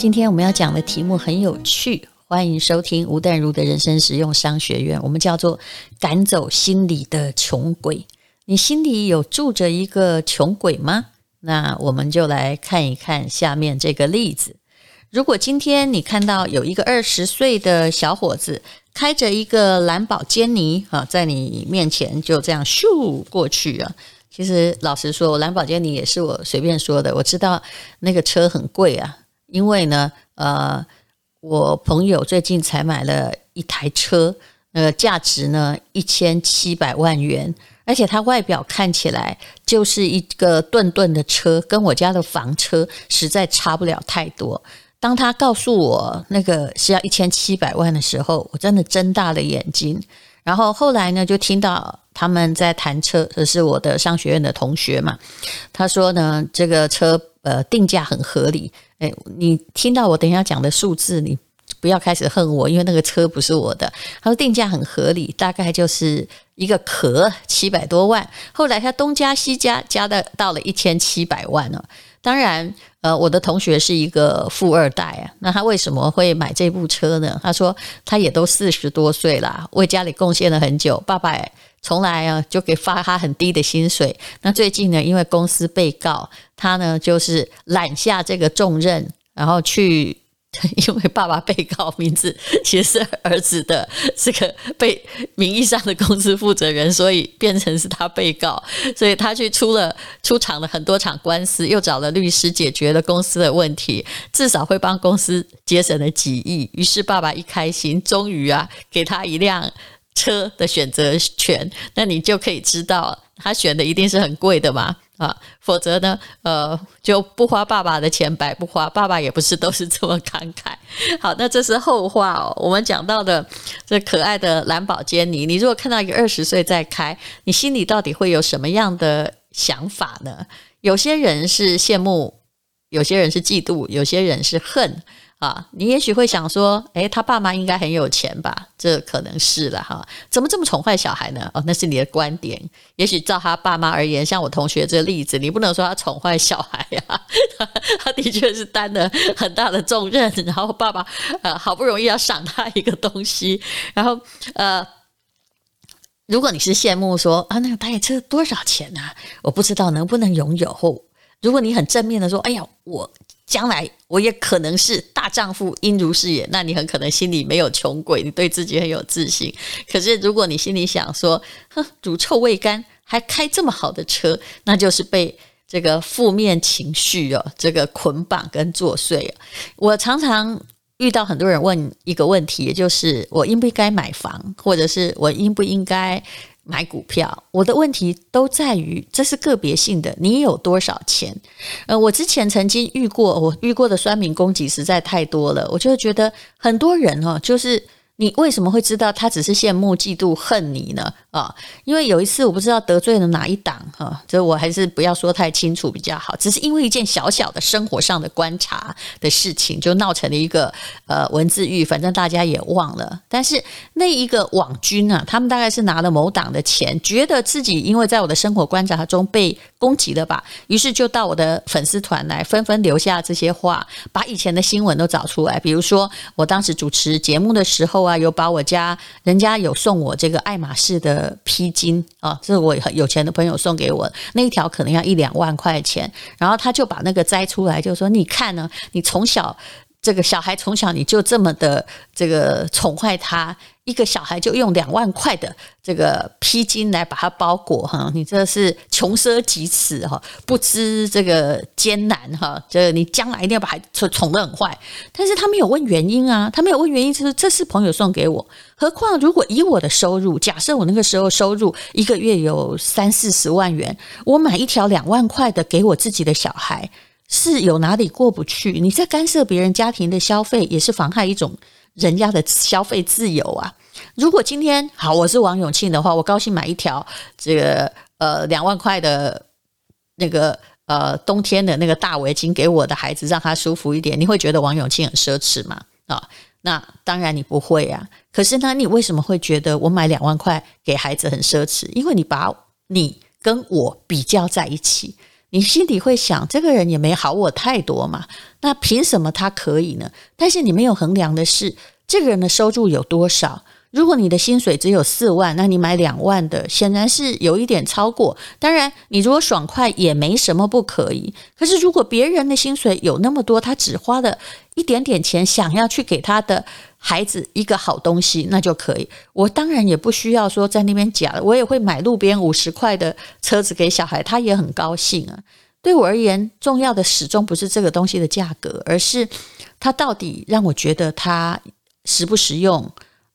今天我们要讲的题目很有趣，欢迎收听吴淡如的人生实用商学院。我们叫做赶走心里的穷鬼。你心里有住着一个穷鬼吗？那我们就来看一看下面这个例子。如果今天你看到有一个二十岁的小伙子开着一个蓝宝坚尼啊，在你面前就这样咻过去啊。其实老实说，蓝宝坚尼也是我随便说的。我知道那个车很贵啊。因为呢，呃，我朋友最近才买了一台车，呃，价值呢一千七百万元，而且它外表看起来就是一个顿顿的车，跟我家的房车实在差不了太多。当他告诉我那个是要一千七百万的时候，我真的睁大了眼睛。然后后来呢，就听到他们在谈车，这是我的商学院的同学嘛，他说呢，这个车呃定价很合理。哎，你听到我等一下讲的数字，你不要开始恨我，因为那个车不是我的。他说定价很合理，大概就是一个壳七百多万。后来他东加西加，加的到了一千七百万了。当然，呃，我的同学是一个富二代啊，那他为什么会买这部车呢？他说他也都四十多岁了，为家里贡献了很久，爸爸从来啊就给发他很低的薪水。那最近呢，因为公司被告，他呢就是揽下这个重任，然后去。因为爸爸被告名字其实是儿子的这个被名义上的公司负责人，所以变成是他被告，所以他去出了出场了很多场官司，又找了律师解决了公司的问题，至少会帮公司节省了几亿。于是爸爸一开心，终于啊给他一辆车的选择权，那你就可以知道他选的一定是很贵的嘛。啊，否则呢，呃，就不花爸爸的钱，白不花。爸爸也不是都是这么慷慨。好，那这是后话哦。我们讲到的这可爱的蓝宝坚尼，你如果看到一个二十岁在开，你心里到底会有什么样的想法呢？有些人是羡慕，有些人是嫉妒，有些人是恨。啊，你也许会想说，诶，他爸妈应该很有钱吧？这可能是了哈。怎么这么宠坏小孩呢？哦，那是你的观点。也许照他爸妈而言，像我同学这个例子，你不能说他宠坏小孩呀。他的确是担了很大的重任，然后爸爸呃好不容易要赏他一个东西，然后呃，如果你是羡慕说啊，那个台车多少钱啊？我不知道能不能拥有。如果你很正面的说，哎呀，我。将来我也可能是大丈夫，应如是也。那你很可能心里没有穷鬼，你对自己很有自信。可是如果你心里想说，哼，乳臭未干，还开这么好的车，那就是被这个负面情绪哦，这个捆绑跟作祟。我常常遇到很多人问一个问题，也就是我应不应该买房，或者是我应不应该买股票，我的问题都在于这是个别性的，你有多少钱？呃，我之前曾经遇过，我遇过的酸民攻击实在太多了，我就觉得很多人哦，就是。你为什么会知道他只是羡慕、嫉妒、恨你呢？啊，因为有一次我不知道得罪了哪一党哈，这我还是不要说太清楚比较好。只是因为一件小小的生活上的观察的事情，就闹成了一个呃文字狱，反正大家也忘了。但是那一个网军啊，他们大概是拿了某党的钱，觉得自己因为在我的生活观察中被攻击了吧，于是就到我的粉丝团来，纷纷留下这些话，把以前的新闻都找出来，比如说我当时主持节目的时候啊。啊有把我家人家有送我这个爱马仕的披巾啊，这是我很有钱的朋友送给我，那一条可能要一两万块钱，然后他就把那个摘出来，就说你看呢，你从小这个小孩从小你就这么的这个宠坏他。一个小孩就用两万块的这个披巾来把它包裹哈，你这是穷奢极侈哈，不知这个艰难哈，这你将来一定要把孩子宠得很坏。但是他没有问原因啊，他没有问原因，就是这是朋友送给我。何况如果以我的收入，假设我那个时候收入一个月有三四十万元，我买一条两万块的给我自己的小孩，是有哪里过不去？你在干涉别人家庭的消费，也是妨害一种人家的消费自由啊。如果今天好，我是王永庆的话，我高兴买一条这个呃两万块的那个呃冬天的那个大围巾给我的孩子，让他舒服一点。你会觉得王永庆很奢侈吗？啊，那当然你不会啊。可是呢，你为什么会觉得我买两万块给孩子很奢侈？因为你把你跟我比较在一起。你心里会想，这个人也没好我太多嘛，那凭什么他可以呢？但是你没有衡量的是，这个人的收入有多少。如果你的薪水只有四万，那你买两万的，显然是有一点超过。当然，你如果爽快也没什么不可以。可是，如果别人的薪水有那么多，他只花了一点点钱，想要去给他的孩子一个好东西，那就可以。我当然也不需要说在那边假的，我也会买路边五十块的车子给小孩，他也很高兴啊。对我而言，重要的始终不是这个东西的价格，而是它到底让我觉得它实不实用。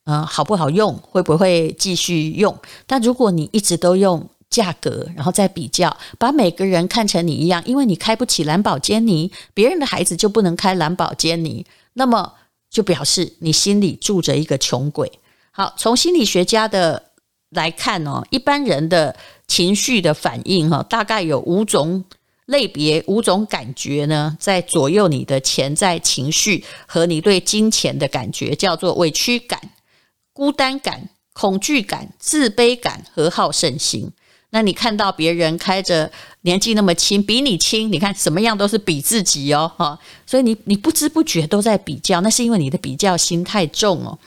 嗯，好不好用？会不会继续用？但如果你一直都用价格，然后再比较，把每个人看成你一样，因为你开不起蓝宝坚尼，别人的孩子就不能开蓝宝坚尼，那么就表示你心里住着一个穷鬼。好，从心理学家的来看哦，一般人的情绪的反应哈，大概有五种类别，五种感觉呢，在左右你的潜在情绪和你对金钱的感觉，叫做委屈感。孤单感、恐惧感、自卑感和好胜心。那你看到别人开着年纪那么轻，比你轻，你看什么样都是比自己哦，哈。所以你你不知不觉都在比较，那是因为你的比较心太重哦。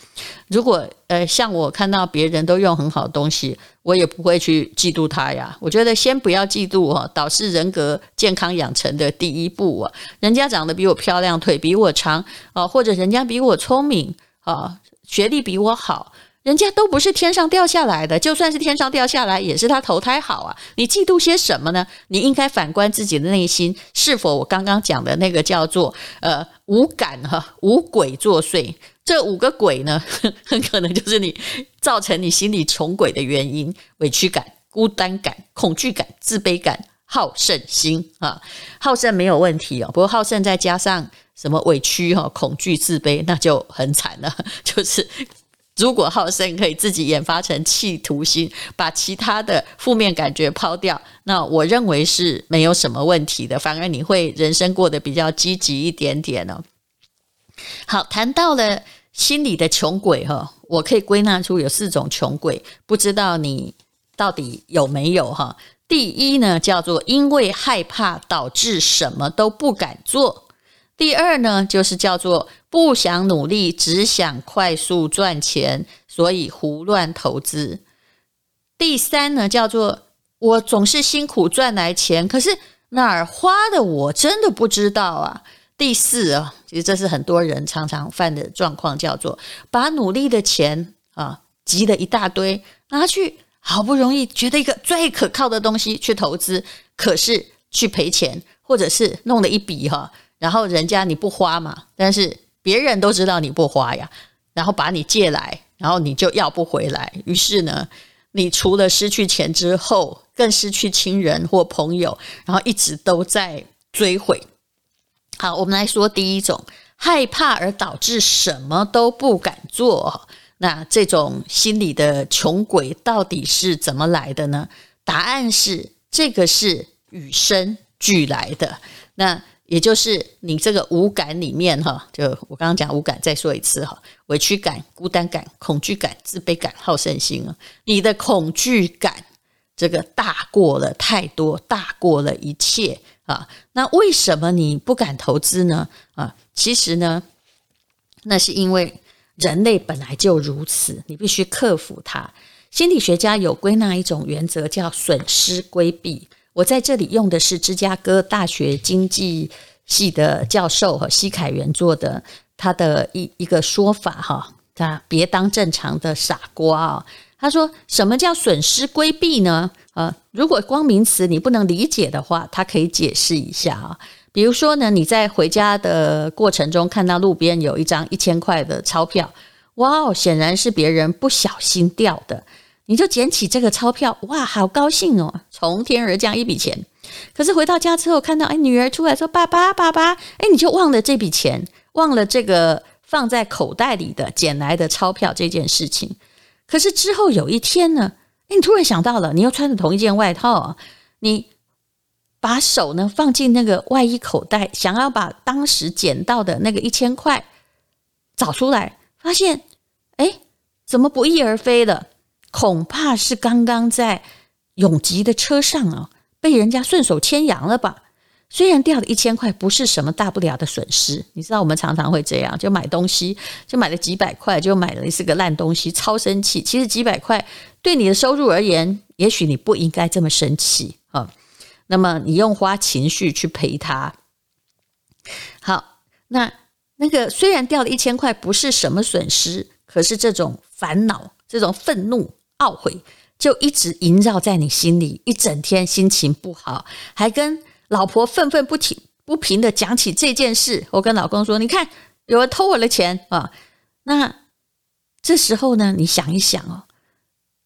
如果呃像我看到别人都用很好的东西，我也不会去嫉妒他呀。我觉得先不要嫉妒哦，导致人格健康养成的第一步啊。人家长得比我漂亮，腿比我长啊，或者人家比我聪明啊。学历比我好，人家都不是天上掉下来的，就算是天上掉下来，也是他投胎好啊！你嫉妒些什么呢？你应该反观自己的内心，是否我刚刚讲的那个叫做呃无感哈无鬼作祟？这五个鬼呢，很 可能就是你造成你心里穷鬼的原因：委屈感、孤单感、恐惧感、自卑感、好胜心啊！好胜没有问题哦，不过好胜再加上。什么委屈哈、恐惧、自卑，那就很惨了。就是如果好胜可以自己研发成企图心，把其他的负面感觉抛掉，那我认为是没有什么问题的。反而你会人生过得比较积极一点点呢。好，谈到了心里的穷鬼哈，我可以归纳出有四种穷鬼，不知道你到底有没有哈？第一呢，叫做因为害怕导致什么都不敢做。第二呢，就是叫做不想努力，只想快速赚钱，所以胡乱投资。第三呢，叫做我总是辛苦赚来钱，可是哪儿花的我真的不知道啊。第四啊，其实这是很多人常常犯的状况，叫做把努力的钱啊积了一大堆，拿去好不容易觉得一个最可靠的东西去投资，可是去赔钱，或者是弄了一笔哈。然后人家你不花嘛，但是别人都知道你不花呀，然后把你借来，然后你就要不回来。于是呢，你除了失去钱之后，更失去亲人或朋友，然后一直都在追悔。好，我们来说第一种，害怕而导致什么都不敢做。那这种心理的穷鬼到底是怎么来的呢？答案是这个是与生俱来的。那也就是你这个五感里面哈，就我刚刚讲五感，再说一次哈，委屈感、孤单感、恐惧感、自卑感、好胜心啊。你的恐惧感这个大过了太多，大过了一切啊。那为什么你不敢投资呢？啊，其实呢，那是因为人类本来就如此，你必须克服它。心理学家有归纳一种原则，叫损失规避。我在这里用的是芝加哥大学经济系的教授和西凯元做的他的一一个说法哈，他别当正常的傻瓜啊。他说什么叫损失规避呢？呃，如果光名词你不能理解的话，他可以解释一下啊。比如说呢，你在回家的过程中看到路边有一张一千块的钞票，哇哦，显然是别人不小心掉的。你就捡起这个钞票，哇，好高兴哦！从天而降一笔钱。可是回到家之后，看到哎，女儿出来说：“爸爸，爸爸！”哎，你就忘了这笔钱，忘了这个放在口袋里的捡来的钞票这件事情。可是之后有一天呢，哎，你突然想到了，你又穿着同一件外套，你把手呢放进那个外衣口袋，想要把当时捡到的那个一千块找出来，发现哎，怎么不翼而飞了？恐怕是刚刚在永吉的车上啊，被人家顺手牵羊了吧？虽然掉了一千块，不是什么大不了的损失。你知道，我们常常会这样，就买东西，就买了几百块，就买了是个烂东西，超生气。其实几百块对你的收入而言，也许你不应该这么生气啊。那么你用花情绪去陪他。好，那那个虽然掉了一千块不是什么损失，可是这种烦恼、这种愤怒、懊悔，就一直萦绕在你心里，一整天心情不好，还跟。老婆愤愤不平不平的讲起这件事，我跟老公说：“你看，有人偷我的钱啊！”那这时候呢，你想一想哦，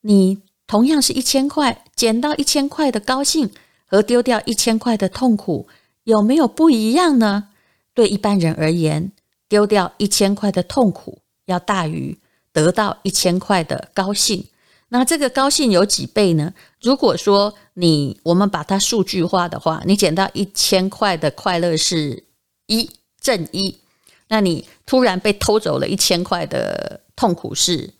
你同样是一千块，捡到一千块的高兴和丢掉一千块的痛苦，有没有不一样呢？对一般人而言，丢掉一千块的痛苦要大于得到一千块的高兴。那这个高兴有几倍呢？如果说你我们把它数据化的话，你捡到一千块的快乐是一正一，那你突然被偷走了一千块的痛苦是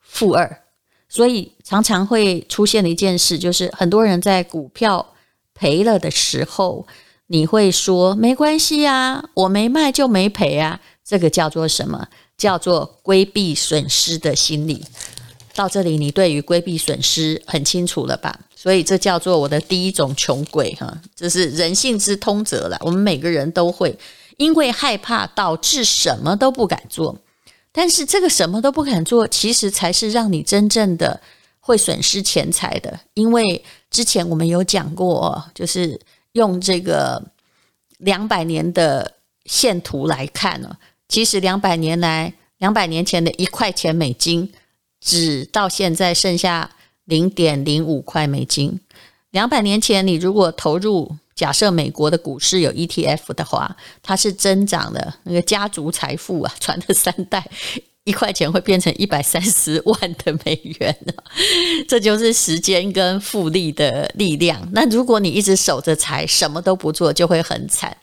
负二，所以常常会出现的一件事就是，很多人在股票赔了的时候，你会说没关系啊，我没卖就没赔啊，这个叫做什么？叫做规避损失的心理。到这里，你对于规避损失很清楚了吧？所以这叫做我的第一种穷鬼哈，这是人性之通则了。我们每个人都会因为害怕导致什么都不敢做，但是这个什么都不敢做，其实才是让你真正的会损失钱财的。因为之前我们有讲过，就是用这个两百年的线图来看呢，其实两百年来，两百年前的一块钱美金。只到现在剩下零点零五块美金。两百年前，你如果投入，假设美国的股市有 ETF 的话，它是增长的，那个家族财富啊，传了三代，一块钱会变成一百三十万的美元。这就是时间跟复利的力量。那如果你一直守着财，什么都不做，就会很惨。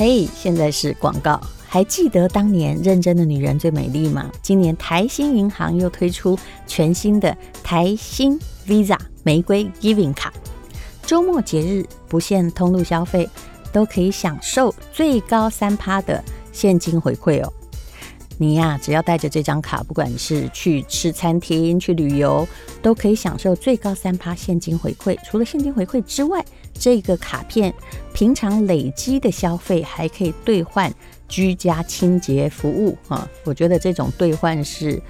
嘿，现在是广告。还记得当年认真的女人最美丽吗？今年台新银行又推出全新的台新 Visa 玫瑰 Giving 卡，周末节日不限通路消费，都可以享受最高三趴的现金回馈哦。你呀、只要带着这张卡，不管是去吃餐厅、去旅游，都可以享受最高三趴现金回馈。除了现金回馈之外，这个卡片平常累积的消费还可以兑换居家清洁服务啊！我觉得这种兑换是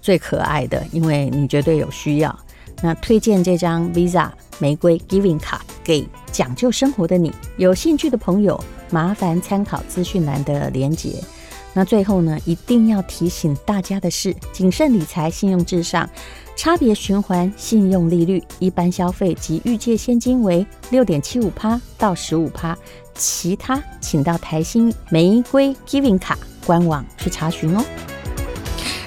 最可爱的，因为你绝对有需要。那推荐这张 Visa 玫瑰 Giving 卡给讲究生活的你。有兴趣的朋友，麻烦参考资讯栏的连结。那最后呢，一定要提醒大家的是，谨慎理财，信用至上，差别循环信用利率，一般消费及预借现金为六点七五趴到十五趴，其他请到台新玫瑰 Giving 卡官网去查询哦。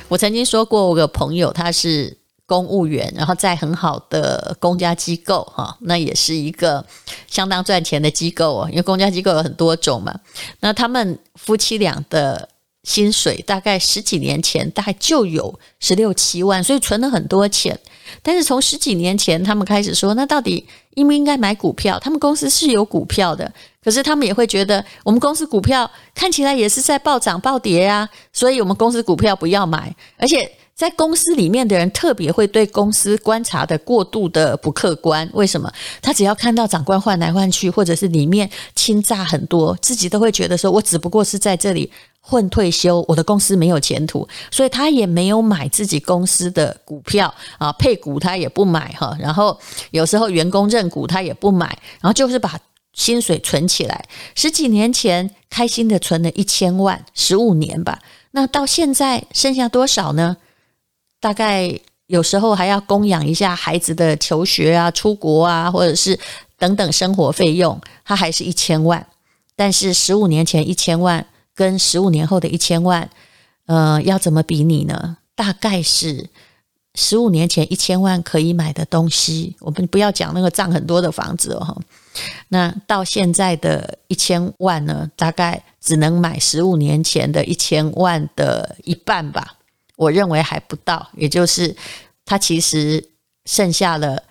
我曾经说过，我有个朋友他是公务员，然后在很好的公家机构哈，那也是一个相当赚钱的机构哦，因为公家机构有很多种嘛。那他们夫妻俩的。薪水大概十几年前大概就有十六七万，所以存了很多钱。但是从十几年前，他们开始说，那到底应不应该买股票？他们公司是有股票的，可是他们也会觉得，我们公司股票看起来也是在暴涨暴跌啊，所以我们公司股票不要买。而且在公司里面的人特别会对公司观察的过度的不客观。为什么？他只要看到长官换来换去，或者是里面欺诈很多，自己都会觉得说，我只不过是在这里。混退休，我的公司没有前途，所以他也没有买自己公司的股票啊，配股他也不买哈。然后有时候员工认股他也不买，然后就是把薪水存起来。十几年前开心的存了一千万，十五年吧。那到现在剩下多少呢？大概有时候还要供养一下孩子的求学啊、出国啊，或者是等等生活费用，他还是一千万。但是十五年前一千万。跟十五年后的一千万，呃，要怎么比拟呢？大概是十五年前一千万可以买的东西，我们不要讲那个涨很多的房子哦。那到现在的一千万呢，大概只能买十五年前的一千万的一半吧。我认为还不到，也就是它其实剩下了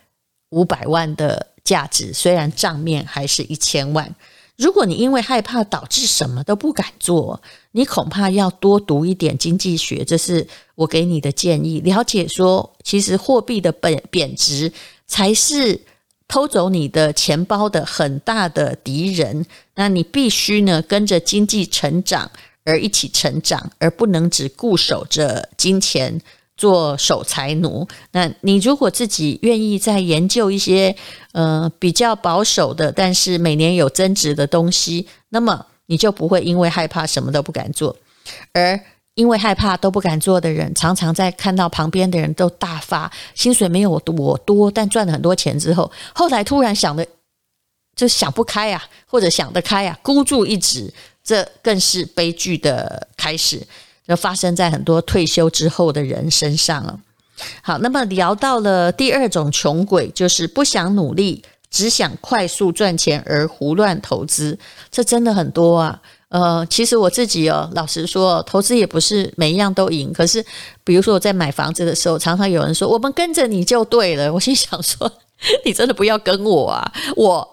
五百万的价值，虽然账面还是一千万。如果你因为害怕导致什么都不敢做，你恐怕要多读一点经济学，这是我给你的建议。了解说，其实货币的本贬值才是偷走你的钱包的很大的敌人。那你必须呢跟着经济成长而一起成长，而不能只固守着金钱。做守财奴，那你如果自己愿意再研究一些呃比较保守的，但是每年有增值的东西，那么你就不会因为害怕什么都不敢做，而因为害怕都不敢做的人，常常在看到旁边的人都大发，薪水没有我多，但赚了很多钱之后，后来突然想的就想不开啊，或者想得开啊，孤注一掷，这更是悲剧的开始。就发生在很多退休之后的人身上了。好，那么聊到了第二种穷鬼，就是不想努力，只想快速赚钱而胡乱投资。这真的很多啊。呃，其实我自己哦，老实说，投资也不是每一样都赢。可是，比如说我在买房子的时候，常常有人说：“我们跟着你就对了。”我心想说：“ 你真的不要跟我啊，我我。”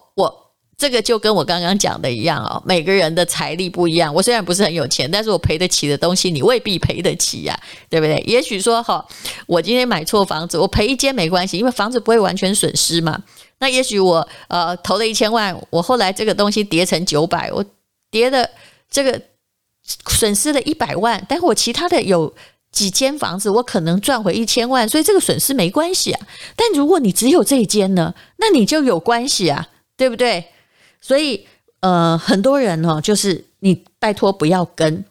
这个就跟我刚刚讲的一样哦，每个人的财力不一样。我虽然不是很有钱，但是我赔得起的东西，你未必赔得起呀，对不对？也许说哈，我今天买错房子，我赔一间没关系，因为房子不会完全损失嘛。那也许我呃投了一千万，我后来这个东西跌成九百，我跌的这个损失了一百万，但我其他的有几间房子，我可能赚回一千万，所以这个损失没关系啊。但如果你只有这一间呢，那你就有关系啊，对不对？所以，呃，很多人哦，就是你拜托不要跟，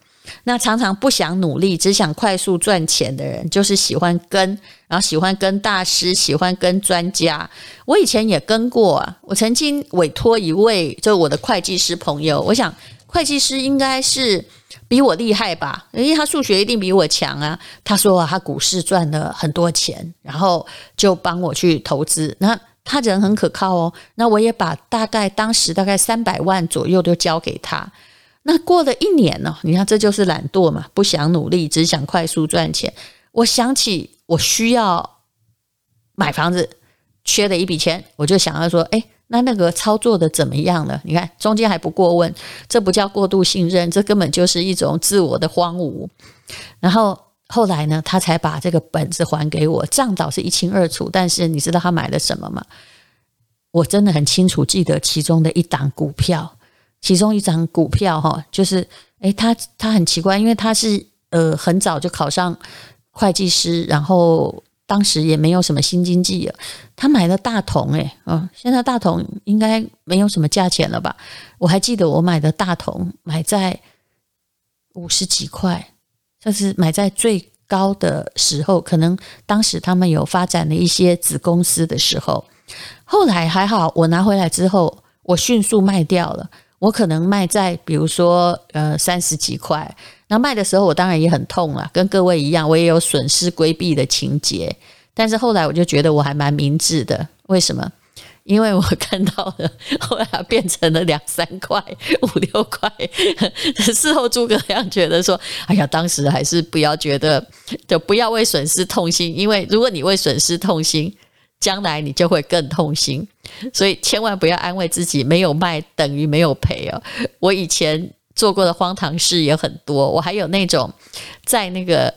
那常常不想努力，只想快速赚钱的人，就是喜欢跟，然后喜欢跟大师，喜欢跟专家。我以前也跟过啊，我曾经委托一位，就是我的会计师朋友，我想会计师应该是比我厉害吧，因为他数学一定比我强啊。他说啊，他股市赚了很多钱，然后就帮我去投资，那。他人很可靠哦，那我也把大概当时大概三百万左右都交给他。那过了一年呢，你看这就是懒惰嘛，不想努力，只想快速赚钱。我想起我需要买房子，缺了一笔钱，我就想要说，哎，那那个操作的怎么样了？你看中间还不过问，这不叫过度信任，这根本就是一种自我的荒芜。然后。后来呢，他才把这个本子还给我，账倒是一清二楚。但是你知道他买了什么吗？我真的很清楚记得其中的一档股票，其中一张股票哈，就是诶，他他很奇怪，因为他是呃很早就考上会计师，然后当时也没有什么新经济了，他买了大同诶，嗯，现在大同应该没有什么价钱了吧？我还记得我买的大同买在五十几块。但是买在最高的时候，可能当时他们有发展了一些子公司的时候，后来还好，我拿回来之后，我迅速卖掉了。我可能卖在比如说呃三十几块，那卖的时候我当然也很痛了，跟各位一样，我也有损失规避的情节。但是后来我就觉得我还蛮明智的，为什么？因为我看到了，后来变成了两三块、五六块。事后诸葛亮觉得说：“哎呀，当时还是不要觉得，就不要为损失痛心。因为如果你为损失痛心，将来你就会更痛心。所以千万不要安慰自己，没有卖等于没有赔哦。我以前做过的荒唐事也很多，我还有那种在那个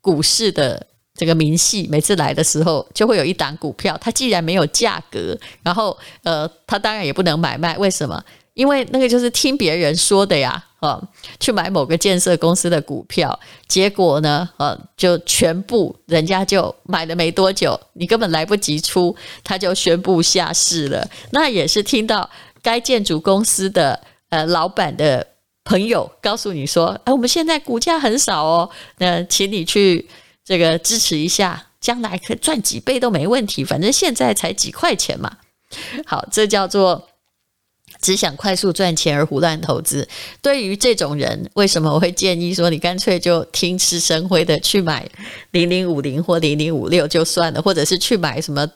股市的。”这个明细每次来的时候，就会有一档股票，它既然没有价格，然后呃，它当然也不能买卖。为什么？因为那个就是听别人说的呀，哦，去买某个建设公司的股票，结果呢，呃，就全部人家就买了没多久，你根本来不及出，他就宣布下市了。那也是听到该建筑公司的呃老板的朋友告诉你说，哎，我们现在股价很少哦，那请你去。这个支持一下，将来可以赚几倍都没问题。反正现在才几块钱嘛。好，这叫做只想快速赚钱而胡乱投资。对于这种人，为什么我会建议说，你干脆就听吃生辉的去买零零五零或零零五六就算了，或者是去买什么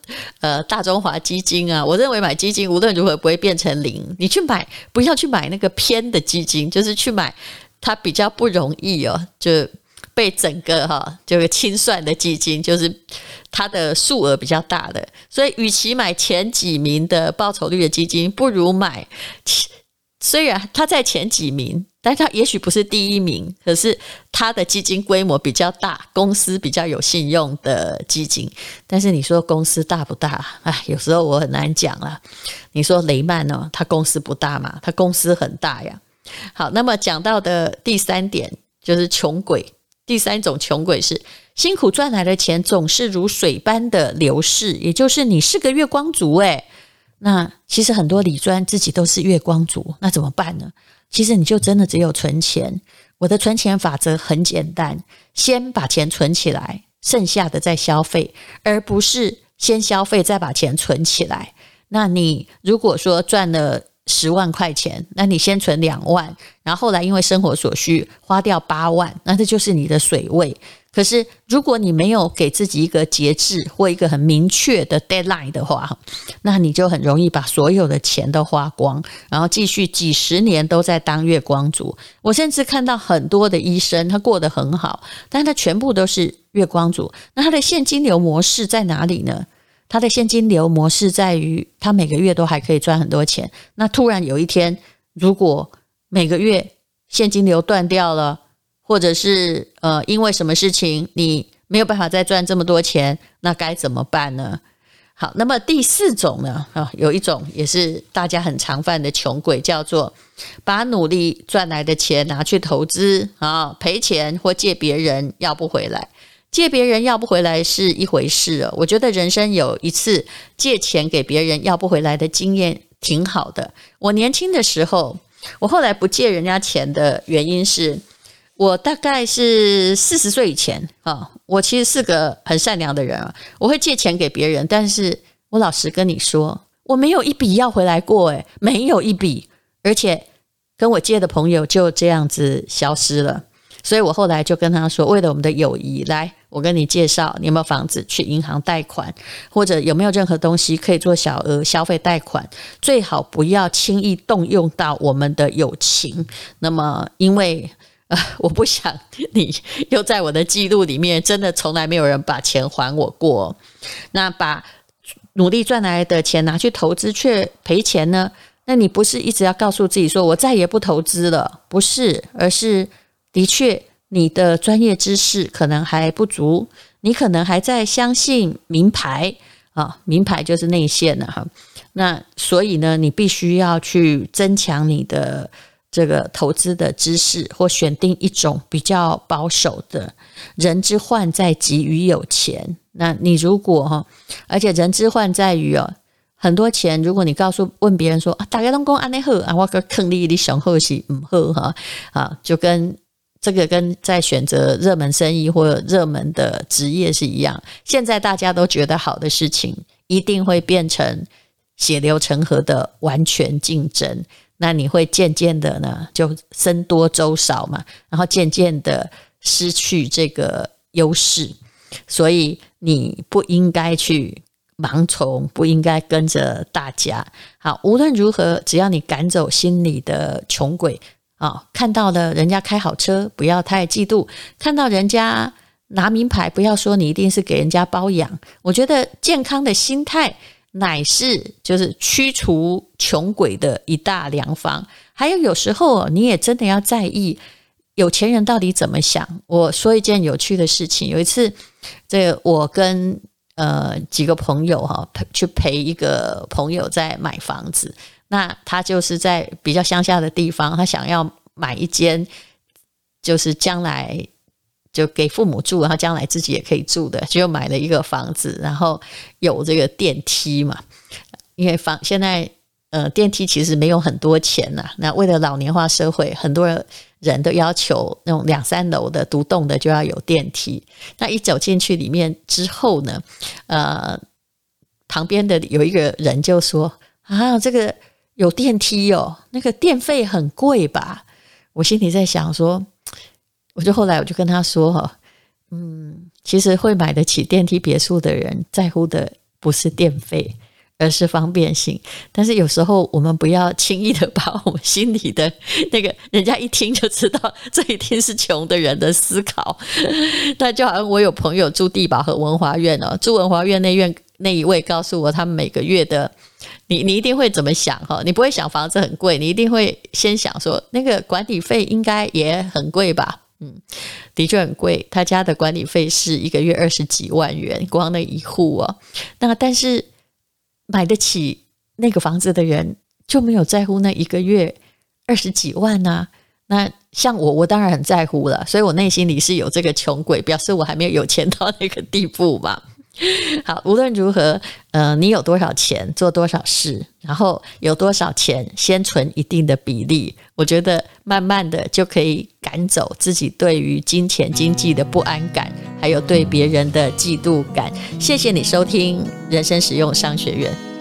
呃大中华基金啊？我认为买基金无论如何不会变成零。你去买，不要去买那个偏的基金，就是去买它比较不容易哦，就。被整个哈就是清算的基金，就是它的数额比较大的，所以与其买前几名的报酬率的基金，不如买虽然它在前几名，但它也许不是第一名，可是它的基金规模比较大，公司比较有信用的基金。但是你说公司大不大？哎，有时候我很难讲啊。你说雷曼呢？它公司不大嘛？它公司很大呀。好，那么讲到的第三点就是穷鬼。第三种穷鬼是辛苦赚来的钱总是如水般的流逝，也就是你是个月光族诶。那其实很多理专自己都是月光族，那怎么办呢？其实你就真的只有存钱。我的存钱法则很简单，先把钱存起来，剩下的再消费，而不是先消费再把钱存起来。那你如果说赚了十万块钱，那你先存两万，然后后来因为生活所需花掉八万，那这就是你的水位。可是，如果你没有给自己一个节制或一个很明确的 deadline 的话，那你就很容易把所有的钱都花光，然后继续几十年都在当月光族。我甚至看到很多的医生，他过得很好，但他全部都是月光族。那他的现金流模式在哪里呢？他的现金流模式在于，他每个月都还可以赚很多钱。那突然有一天，如果每个月现金流断掉了，或者是呃，因为什么事情你没有办法再赚这么多钱，那该怎么办呢？好，那么第四种呢，啊，有一种也是大家很常犯的穷鬼，叫做把努力赚来的钱拿去投资啊，赔钱或借别人要不回来，借别人要不回来是一回事哦。我觉得人生有一次借钱给别人要不回来的经验挺好的。我年轻的时候，我后来不借人家钱的原因是。我大概是四十岁以前啊，我其实是个很善良的人啊，我会借钱给别人，但是我老实跟你说，我没有一笔要回来过，诶，没有一笔，而且跟我借的朋友就这样子消失了，所以我后来就跟他说，为了我们的友谊，来，我跟你介绍，你有没有房子去银行贷款，或者有没有任何东西可以做小额消费贷款，最好不要轻易动用到我们的友情，那么因为呃。我不想你又在我的记录里面，真的从来没有人把钱还我过。那把努力赚来的钱拿去投资却赔钱呢？那你不是一直要告诉自己说我再也不投资了？不是，而是的确你的专业知识可能还不足，你可能还在相信名牌啊，名牌就是内线了哈。那所以呢，你必须要去增强你的。这个投资的知识，或选定一种比较保守的。人之患在急于有钱。那你如果哈，而且人之患在于哦，很多钱，如果你告诉问别人说啊，大家都讲安内好啊，我个坑里的雄厚是唔好哈啊，就跟这个跟在选择热门生意或热门的职业是一样。现在大家都觉得好的事情，一定会变成血流成河的完全竞争。那你会渐渐的呢，就僧多粥少嘛，然后渐渐的失去这个优势，所以你不应该去盲从，不应该跟着大家。好，无论如何，只要你赶走心里的穷鬼啊，看到了人家开好车，不要太嫉妒；看到人家拿名牌，不要说你一定是给人家包养。我觉得健康的心态。乃是就是驱除穷鬼的一大良方。还有有时候你也真的要在意有钱人到底怎么想。我说一件有趣的事情，有一次，这我跟呃几个朋友哈去陪一个朋友在买房子，那他就是在比较乡下的地方，他想要买一间，就是将来。就给父母住，然后将来自己也可以住的，就买了一个房子，然后有这个电梯嘛。因为房现在呃电梯其实没有很多钱呐、那为了老年化社会，很多人都要求那种两三楼的独栋的就要有电梯。那一走进去里面之后呢，呃，旁边的有一个人就说：“啊，这个有电梯哦，那个电费很贵吧？”我心里在想说。我就后来我就跟他说哈，嗯，其实会买得起电梯别墅的人，在乎的不是电费，而是方便性。但是有时候我们不要轻易的把我们心里的那个人家一听就知道这一定是穷的人的思考。那就好像我有朋友住地堡和文华苑哦，住文华苑那院那一位告诉我，他每个月的。你你一定会怎么想哈？你不会想房子很贵，你一定会先想说那个管理费应该也很贵吧？嗯，的确很贵。他家的管理费是一个月二十几万元，光那一户哦。那但是买得起那个房子的人就没有在乎那一个月二十几万啊。那像我，我当然很在乎了，所以我内心里是有这个穷鬼，表示我还没有有钱到那个地步嘛。好，无论如何，呃，你有多少钱做多少事，然后有多少钱先存一定的比例，我觉得慢慢的就可以赶走自己对于金钱经济的不安感，还有对别人的嫉妒感。谢谢你收听人生实用商学院。